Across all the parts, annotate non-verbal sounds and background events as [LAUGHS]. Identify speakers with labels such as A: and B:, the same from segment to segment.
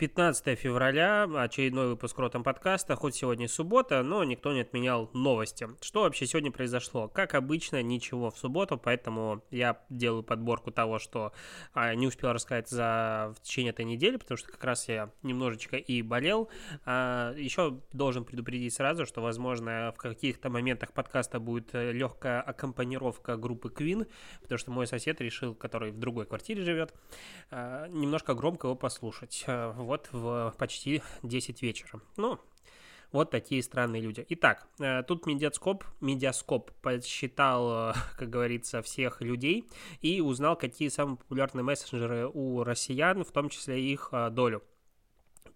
A: 15 февраля, очередной выпуск Ротом подкаста, хоть сегодня суббота, но никто не отменял новости. Что вообще сегодня произошло? Как обычно, ничего в субботу, поэтому я делаю подборку того, что а, не успел рассказать за в течение этой недели, потому что как раз я немножечко и болел. А, еще должен предупредить сразу, что, возможно, в каких-то моментах подкаста будет э, легкая аккомпанировка группы Queen, потому что мой сосед решил, который в другой квартире живет, а, немножко громко его послушать вот в почти 10 вечера. Ну, вот такие странные люди. Итак, э, тут медиаскоп, медиаскоп подсчитал, э, [LAUGHS] как говорится, всех людей и узнал, какие самые популярные мессенджеры у россиян, в том числе их э, долю.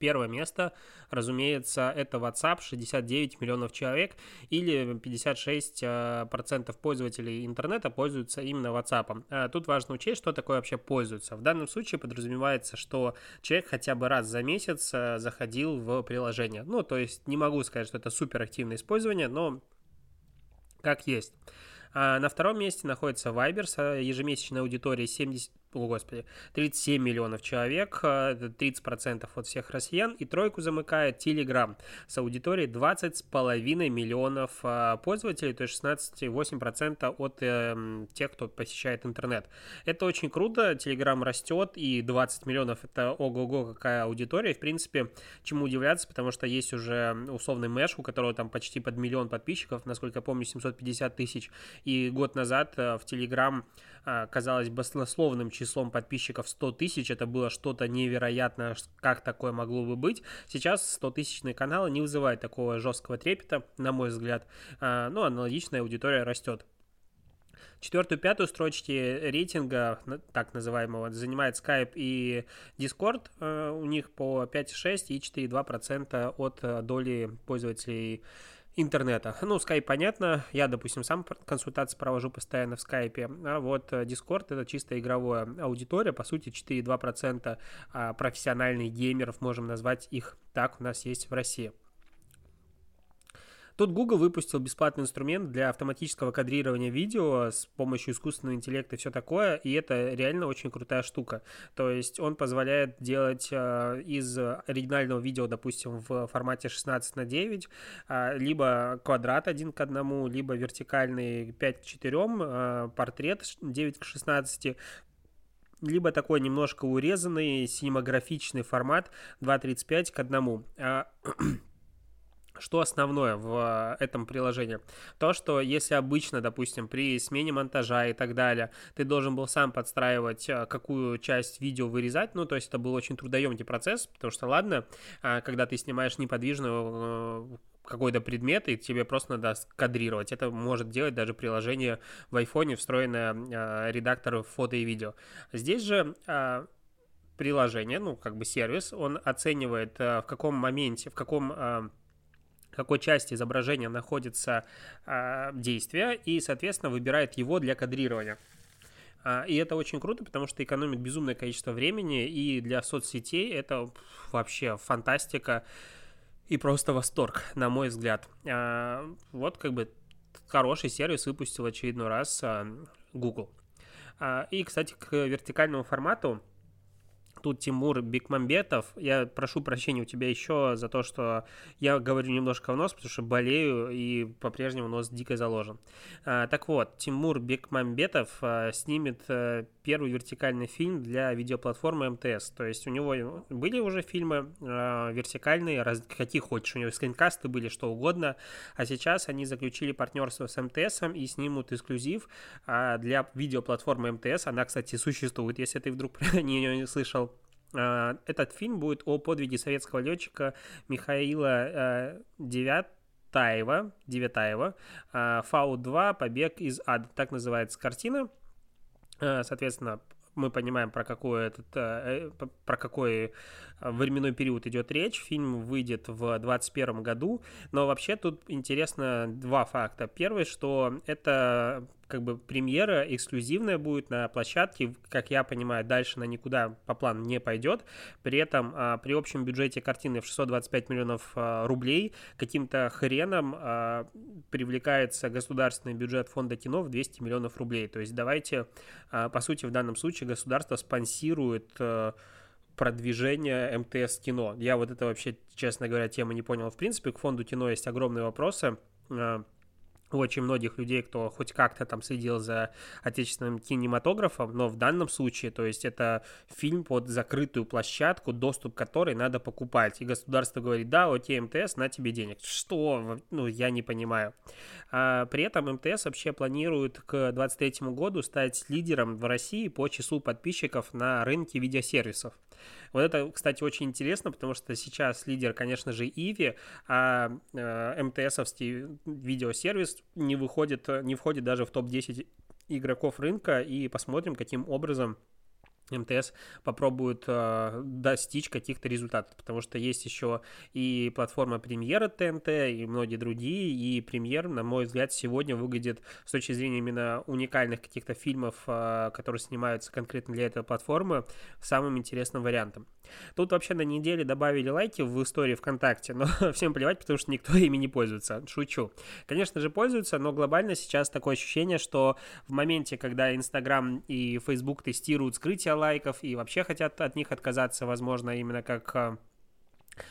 A: Первое место, разумеется, это WhatsApp, 69 миллионов человек, или 56% процентов пользователей интернета пользуются именно WhatsApp. А тут важно учесть, что такое вообще пользуются. В данном случае подразумевается, что человек хотя бы раз за месяц э, заходил в приложение. Ну, то есть не могу сказать, что это суперактивное использование, но как есть. На втором месте находится Viber с э, ежемесячной аудиторией 70, о господи, 37 миллионов человек, э, это 30% от всех россиян, и тройку замыкает Telegram с аудиторией 20,5 миллионов э, пользователей, то есть 16,8% от э, тех, кто посещает интернет. Это очень круто, Telegram растет, и 20 миллионов это ого-го какая аудитория, в принципе, чему удивляться, потому что есть уже условный Мэш, у которого там почти под миллион подписчиков, насколько я помню, 750 тысяч, и год назад в Telegram казалось баснословным числом числом подписчиков 100 тысяч, это было что-то невероятное, как такое могло бы быть. Сейчас 100 тысячные каналы не вызывают такого жесткого трепета, на мой взгляд, а, ну, аналогичная аудитория растет. Четвертую, пятую строчки рейтинга, так называемого, занимает Skype и Discord. А, у них по 5,6 и 4,2% от а, доли пользователей интернета. Ну, Skype понятно, я, допустим, сам консультации провожу постоянно в Skype, а вот э, Discord это чисто игровая аудитория, по сути 4,2% а профессиональных геймеров, можем назвать их так, у нас есть в России. Тут Google выпустил бесплатный инструмент для автоматического кадрирования видео с помощью искусственного интеллекта и все такое, и это реально очень крутая штука. То есть он позволяет делать э, из оригинального видео, допустим, в формате 16 на 9, э, либо квадрат 1 к 1, либо вертикальный 5 к 4, э, портрет 9 к 16, либо такой немножко урезанный синематографичный формат 2.35 к 1. [CLEARS THROAT] Что основное в э, этом приложении? То, что если обычно, допустим, при смене монтажа и так далее, ты должен был сам подстраивать, э, какую часть видео вырезать, ну, то есть это был очень трудоемкий процесс, потому что, ладно, а, когда ты снимаешь неподвижную э, какой-то предмет, и тебе просто надо кадрировать. Это может делать даже приложение в айфоне, встроенное редактор фото и видео. Здесь же э, приложение, ну, как бы сервис, он оценивает, в каком моменте, в каком... Какой части изображения находится э, действие, и, соответственно, выбирает его для кадрирования. А, и это очень круто, потому что экономит безумное количество времени, и для соцсетей это вообще фантастика и просто восторг, на мой взгляд. А, вот как бы хороший сервис выпустил очередной раз Google. И, кстати, к вертикальному формату тут Тимур Бекмамбетов. Я прошу прощения у тебя еще за то, что я говорю немножко в нос, потому что болею и по-прежнему нос дико заложен. А, так вот, Тимур Бекмамбетов а, снимет а, первый вертикальный фильм для видеоплатформы МТС. То есть у него были уже фильмы а, вертикальные, раз, какие хочешь. У него скринкасты были, что угодно. А сейчас они заключили партнерство с МТС и снимут эксклюзив а, для видеоплатформы МТС. Она, кстати, существует, если ты вдруг [LAUGHS] про нее не слышал. А, этот фильм будет о подвиге советского летчика Михаила э, Девятаева, Девятаева, а, Фау-2 «Побег из ада». Так называется картина. Соответственно, мы понимаем, про какой, этот, э, э, про какой временной период идет речь. Фильм выйдет в 2021 году, но вообще тут интересно два факта. Первый, что это как бы премьера эксклюзивная будет на площадке, как я понимаю, дальше она никуда по плану не пойдет. При этом а, при общем бюджете картины в 625 миллионов а, рублей каким-то хреном а, привлекается государственный бюджет фонда кино в 200 миллионов рублей. То есть давайте, по сути, в данном случае государство спонсирует а, продвижение МТС кино. Я вот это вообще, честно говоря, тема не понял. В принципе, к фонду кино есть огромные вопросы. У очень многих людей, кто хоть как-то там следил за отечественным кинематографом, но в данном случае, то есть это фильм под закрытую площадку, доступ к которой надо покупать. И государство говорит, да, окей, МТС, на тебе денег. Что? Ну, я не понимаю. А при этом МТС вообще планирует к 2023 году стать лидером в России по числу подписчиков на рынке видеосервисов. Вот это, кстати, очень интересно, потому что сейчас лидер, конечно же, Иви, а э, МТСовский видеосервис не выходит, не входит даже в топ-10 игроков рынка, и посмотрим, каким образом МТС попробует э, достичь каких-то результатов, потому что есть еще и платформа премьера ТНТ, и многие другие, и премьер, на мой взгляд, сегодня выглядит с точки зрения именно уникальных каких-то фильмов, э, которые снимаются конкретно для этой платформы, самым интересным вариантом. Тут вообще на неделе добавили лайки в истории ВКонтакте, но [LAUGHS] всем плевать, потому что никто ими не пользуется. Шучу. Конечно же, пользуются, но глобально сейчас такое ощущение, что в моменте, когда Инстаграм и Фейсбук тестируют скрытие лайков и вообще хотят от них отказаться, возможно, именно как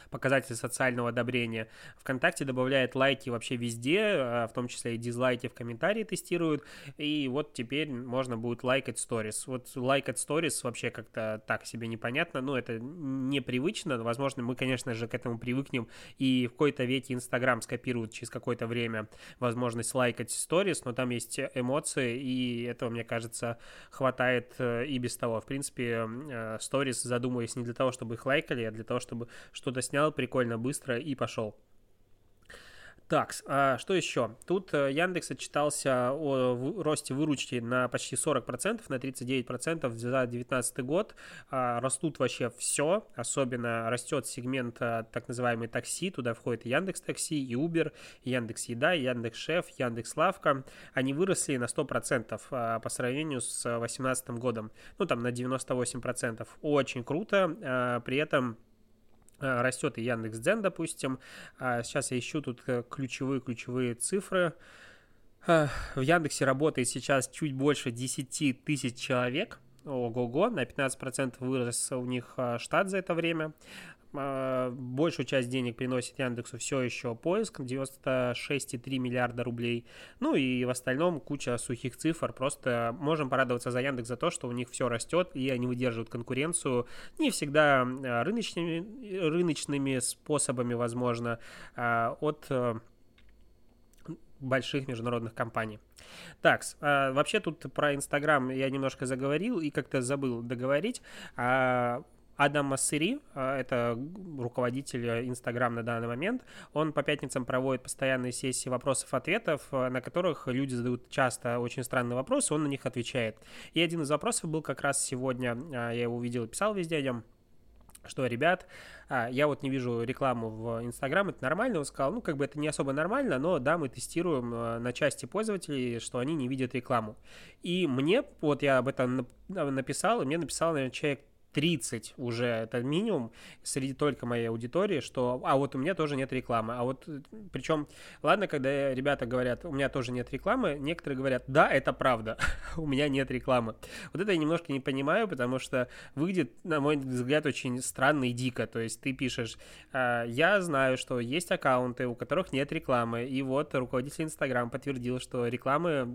A: показатель социального одобрения. ВКонтакте добавляет лайки вообще везде, а, в том числе и дизлайки в комментарии тестируют, и вот теперь можно будет лайкать сторис. Вот лайкать сторис вообще как-то так себе непонятно, но это непривычно, возможно, мы, конечно же, к этому привыкнем, и в какой-то веке Инстаграм скопирует через какое-то время возможность лайкать сторис, но там есть эмоции, и этого, мне кажется, хватает э, и без того. В принципе, э, сторис задумываясь не для того, чтобы их лайкали, а для того, чтобы что что-то снял прикольно, быстро и пошел. Так, а что еще? Тут э, Яндекс отчитался о росте выручки на почти 40%, на 39% за 2019 год. А, растут вообще все, особенно растет сегмент э, так называемый такси, туда входит Яндекс Такси, и Uber, и Яндекс Еда, и Яндекс Шеф, Яндекс Лавка. Они выросли на 100% а, по сравнению с 2018 годом, ну там на 98%. Очень круто, при этом Э, растет и Яндекс Дзен, допустим. А сейчас я ищу тут ключевые-ключевые э, цифры. Э, в Яндексе работает сейчас чуть больше 10 тысяч человек. Ого-го, на 15% вырос у них штат за это время. А, большую часть денег приносит Яндексу все еще поиск, 96,3 миллиарда рублей. Ну и в остальном куча сухих цифр. Просто можем порадоваться за Яндекс за то, что у них все растет, и они выдерживают конкуренцию. Не всегда а, рыночными, рыночными способами, возможно, а, от больших международных компаний. Так, вообще тут про Инстаграм я немножко заговорил и как-то забыл договорить. Адам Массери, а, это руководитель Инстаграм на данный момент, он по пятницам проводит постоянные сессии вопросов-ответов, а, на которых люди задают часто очень странные вопросы, он на них отвечает. И один из вопросов был как раз сегодня, а, я его увидел и писал везде о нем, что, ребят, я вот не вижу рекламу в Инстаграм, это нормально? Он сказал, ну, как бы это не особо нормально, но да, мы тестируем на части пользователей, что они не видят рекламу. И мне, вот я об этом написал, и мне написал, наверное, человек 30 уже это минимум среди только моей аудитории, что, а вот у меня тоже нет рекламы, а вот, причем, ладно, когда ребята говорят, у меня тоже нет рекламы, некоторые говорят, да, это правда, [LAUGHS] у меня нет рекламы. Вот это я немножко не понимаю, потому что выглядит, на мой взгляд, очень странно и дико, то есть ты пишешь, «А, я знаю, что есть аккаунты, у которых нет рекламы, и вот руководитель Инстаграм подтвердил, что рекламы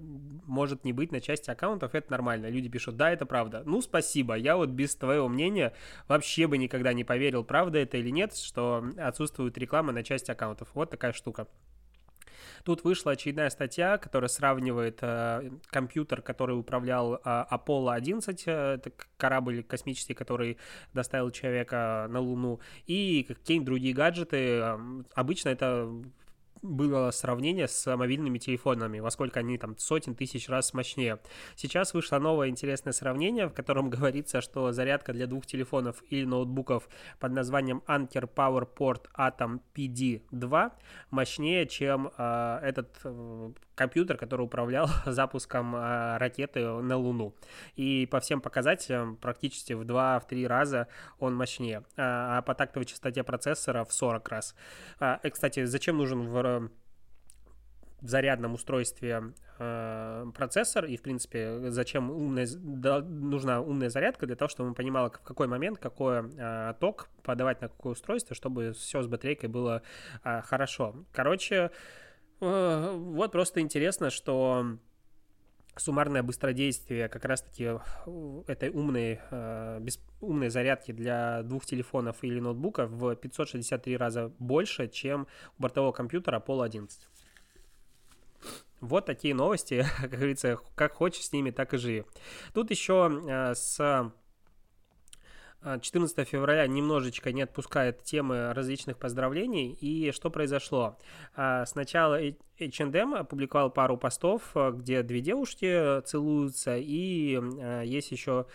A: может не быть на части аккаунтов, это нормально, люди пишут, да, это правда, ну, спасибо, я вот без твоего мнения, вообще бы никогда не поверил, правда это или нет, что отсутствует реклама на части аккаунтов. Вот такая штука. Тут вышла очередная статья, которая сравнивает э, компьютер, который управлял э, Apollo 11, э, это корабль космический, который доставил человека на Луну, и какие-нибудь другие гаджеты. Обычно это было сравнение с мобильными телефонами, во сколько они там сотен тысяч раз мощнее. Сейчас вышло новое интересное сравнение, в котором [LAUGHS] говорится, что зарядка для двух телефонов или ноутбуков под названием Anker PowerPort Atom PD2 мощнее, чем э, этот компьютер, который управлял [LAUGHS] запуском а, ракеты на Луну. И по всем показателям практически в 2-3 раза он мощнее. А, а по тактовой частоте процессора в 40 раз. А, и, кстати, зачем нужен в в зарядном устройстве э, процессор и, в принципе, зачем умная, да, нужна умная зарядка для того, чтобы мы понимали, в какой момент какой э, ток подавать на какое устройство, чтобы все с батарейкой было э, хорошо. Короче, э, вот просто интересно, что суммарное быстродействие как раз-таки этой умной, э, без, умной зарядки для двух телефонов или ноутбука в 563 раза больше, чем у бортового компьютера Apollo 11. Вот такие новости, [LAUGHS] как говорится, как хочешь с ними, так и живи. Тут еще э, с 14 февраля немножечко не отпускает темы различных поздравлений. И что произошло? А, сначала H&M опубликовал пару постов, где две девушки целуются, и а, есть еще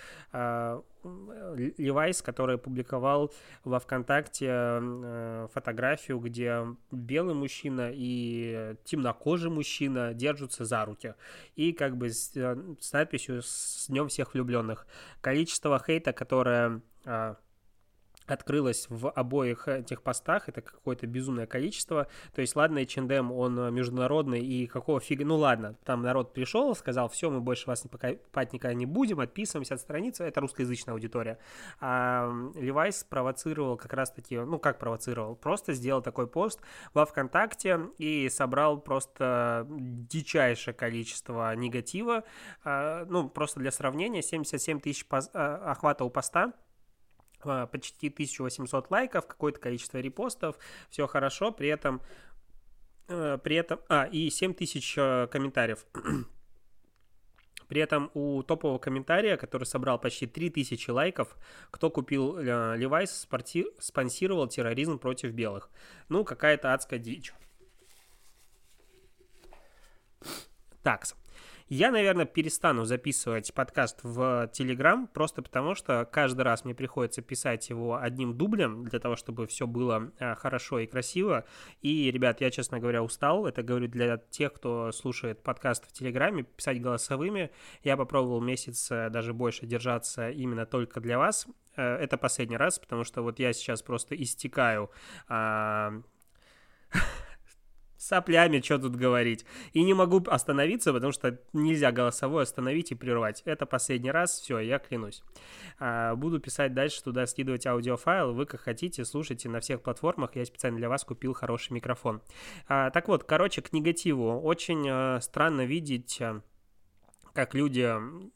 A: Левайс, который публиковал во ВКонтакте э, фотографию, где белый мужчина и темнокожий мужчина держатся за руки. И как бы с, э, с надписью «С днем всех влюбленных». Количество хейта, которое а, открылось в обоих этих постах, это какое-то безумное количество. То есть, ладно, H&M, он международный, и какого фига... Ну, ладно, там народ пришел, сказал, все, мы больше вас не покупать никогда не будем, отписываемся от страницы, это русскоязычная аудитория. А Левайс провоцировал как раз-таки, ну, как провоцировал? Просто сделал такой пост во ВКонтакте и собрал просто дичайшее количество негатива. А, ну, просто для сравнения, 77 тысяч а, охвата у поста, почти 1800 лайков, какое-то количество репостов, все хорошо, при этом, э, при этом, а, и 7000 э, комментариев. [CLEARS THROAT] При этом у топового комментария, который собрал почти 3000 лайков, кто купил э, Levi's, спонсировал терроризм против белых. Ну, какая-то адская дичь. Такс. Я, наверное, перестану записывать подкаст в Телеграм, просто потому что каждый раз мне приходится писать его одним дублем, для того, чтобы все было а, хорошо и красиво. И, ребят, я, честно говоря, устал. Это говорю для тех, кто слушает подкаст в Телеграме, писать голосовыми. Я попробовал месяц э, даже больше держаться именно только для вас. Э, это последний раз, потому что вот я сейчас просто истекаю а, соплями, что тут говорить. И не могу остановиться, потому что нельзя голосовой остановить и прервать. Это последний раз, все, я клянусь. А, буду писать дальше, туда скидывать аудиофайл. Вы как хотите, слушайте на всех платформах. Я специально для вас купил хороший микрофон. А, так вот, короче, к негативу. Очень а, странно видеть а, как люди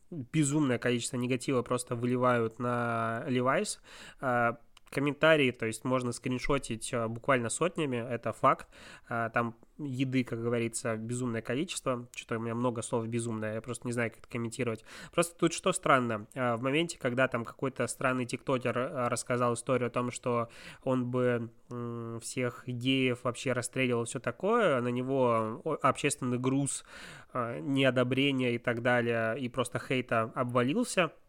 A: безумное количество негатива просто выливают на Levi's. А, комментарии, то есть можно скриншотить э, буквально сотнями, это факт. А, там еды, как говорится, безумное количество. Что-то у меня много слов безумное, я просто не знаю, как это комментировать. Просто тут что странно, а, в моменте, когда там какой-то странный тиктокер э, рассказал историю о том, что он бы всех геев вообще расстреливал, все такое, на него общественный груз неодобрения и так далее, и просто хейта обвалился –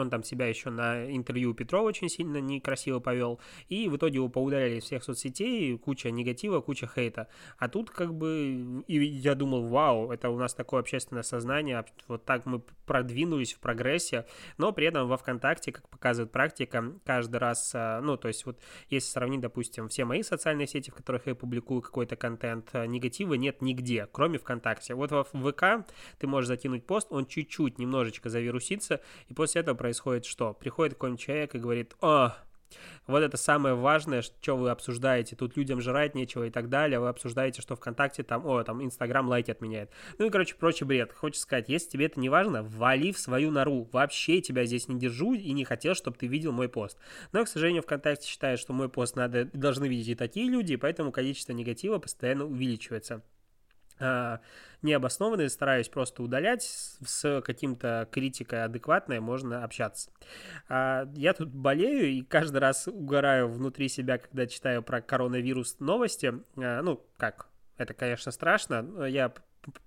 A: он там себя еще на интервью Петрова очень сильно некрасиво повел. И в итоге его поудаляли из всех соцсетей, куча негатива, куча хейта. А тут как бы, и я думал, вау, это у нас такое общественное сознание, вот так мы продвинулись в прогрессе, но при этом во ВКонтакте, как показывает практика, каждый раз, а, ну, то есть вот если сравнить, допустим, все мои социальные сети, в которых я публикую какой-то контент, а, негатива нет нигде, кроме ВКонтакте. Вот в ВК ты можешь закинуть пост, он чуть-чуть, немножечко завирусится, и после этого происходит что? Приходит какой-нибудь человек и говорит, о, вот это самое важное, что вы обсуждаете. Тут людям жрать нечего и так далее. Вы обсуждаете, что ВКонтакте там, о, там Инстаграм лайки отменяет. Ну и, короче, прочий бред. Хочется сказать, если тебе это не важно, вали в свою нору. Вообще тебя здесь не держу и не хотел, чтобы ты видел мой пост. Но, к сожалению, ВКонтакте считает, что мой пост надо, должны видеть и такие люди, поэтому количество негатива постоянно увеличивается. А, необоснованные, стараюсь просто удалять, с каким-то критикой адекватной можно общаться. А, я тут болею и каждый раз угораю внутри себя, когда читаю про коронавирус новости. А, ну, как, это, конечно, страшно. Я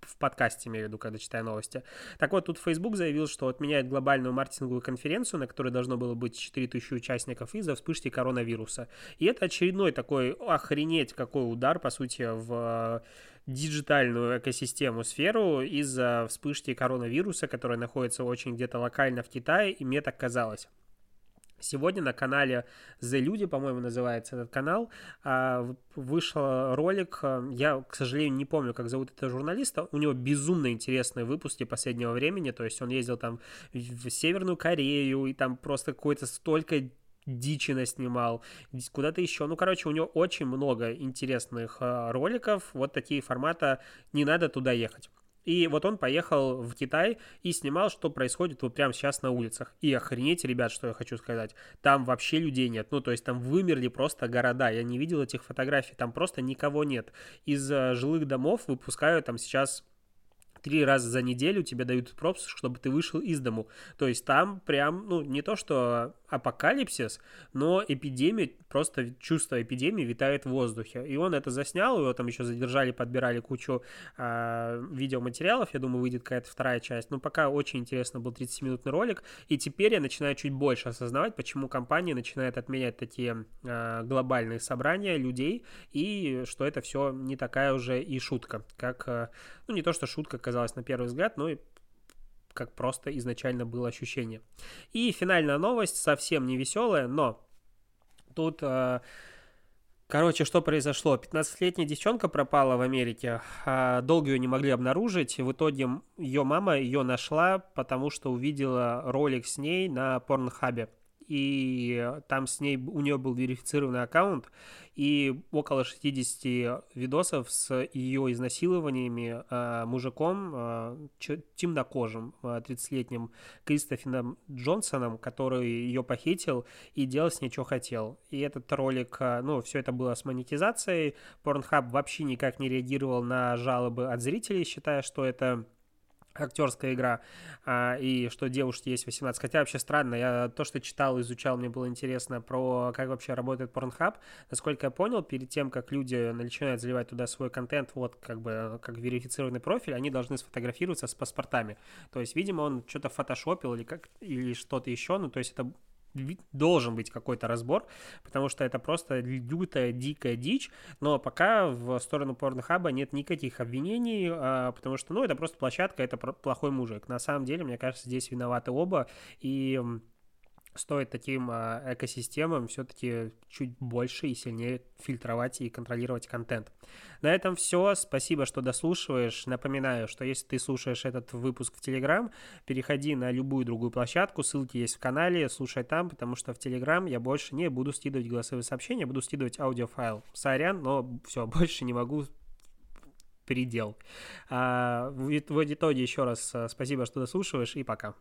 A: в подкасте, имею в виду, когда читаю новости. Так вот, тут Facebook заявил, что отменяет глобальную маркетинговую конференцию, на которой должно было быть 4000 участников из-за вспышки коронавируса. И это очередной такой, охренеть, какой удар, по сути, в диджитальную экосистему, сферу из-за вспышки коронавируса, которая находится очень где-то локально в Китае, и мне так казалось. Сегодня на канале The Люди, по-моему, называется этот канал, а, вышел ролик, я, к сожалению, не помню, как зовут этого журналиста, у него безумно интересные выпуски последнего времени, то есть он ездил там в Северную Корею, и там просто какое-то столько дичи наснимал, куда-то еще. Ну, короче, у него очень много интересных а, роликов, вот такие формата, не надо туда ехать. И вот он поехал в Китай и снимал, что происходит вот прямо сейчас на улицах. И охренеть, ребят, что я хочу сказать. Там вообще людей нет. Ну, то есть там вымерли просто города. Я не видел этих фотографий. Там просто никого нет. Из э, жилых домов выпускают там сейчас три раза за неделю тебе дают пропуск, чтобы ты вышел из дому. То есть там прям, ну, не то что апокалипсис, но эпидемия, просто чувство эпидемии витает в воздухе. И он это заснял, его там еще задержали, подбирали кучу э, видеоматериалов, я думаю, выйдет какая-то вторая часть. Но пока очень интересно был 30-минутный ролик, и теперь я начинаю чуть больше осознавать, почему компания начинает отменять такие э, глобальные собрания людей, и что это все не такая уже и шутка, как, э, ну, не то что шутка казалось на первый взгляд, но и как просто изначально было ощущение. И финальная новость, совсем не веселая, но тут... Э, Короче, что произошло? 15-летняя девчонка пропала в Америке. А, долго ее не могли обнаружить. В итоге ее мама ее нашла, потому что увидела ролик с ней на порнхабе и там с ней, у нее был верифицированный аккаунт, и около 60 видосов с ее изнасилованиями э, мужиком, э, темнокожим, э, 30-летним Кристофином Джонсоном, который ее похитил и делал с ней, что хотел. И этот ролик, э, ну, все это было с монетизацией. Pornhub вообще никак не реагировал на жалобы от зрителей, считая, что это актерская игра, а, и что девушке есть 18. Хотя вообще странно, я то, что читал, изучал, мне было интересно про как вообще работает Pornhub. Насколько я понял, перед тем, как люди начинают заливать туда свой контент, вот как бы как верифицированный профиль, они должны сфотографироваться с паспортами. То есть, видимо, он что-то фотошопил или как или что-то еще, ну то есть это должен быть какой-то разбор, потому что это просто лютая, дикая дичь, но пока в сторону порнохаба нет никаких обвинений, а, потому что, ну, это просто площадка, это плохой мужик. На самом деле, мне кажется, здесь виноваты оба, и стоит таким а, экосистемам все-таки чуть больше и сильнее фильтровать и контролировать контент. На этом все. Спасибо, что дослушиваешь. Напоминаю, что если ты слушаешь этот выпуск в Телеграм, переходи на любую другую площадку. Ссылки есть в канале, слушай там, потому что в Телеграм я больше не буду скидывать голосовые сообщения, буду скидывать аудиофайл. Сорян, но все, [LAUGHS] больше не могу передел. А, в итоге еще раз а, спасибо, что дослушиваешь, и пока.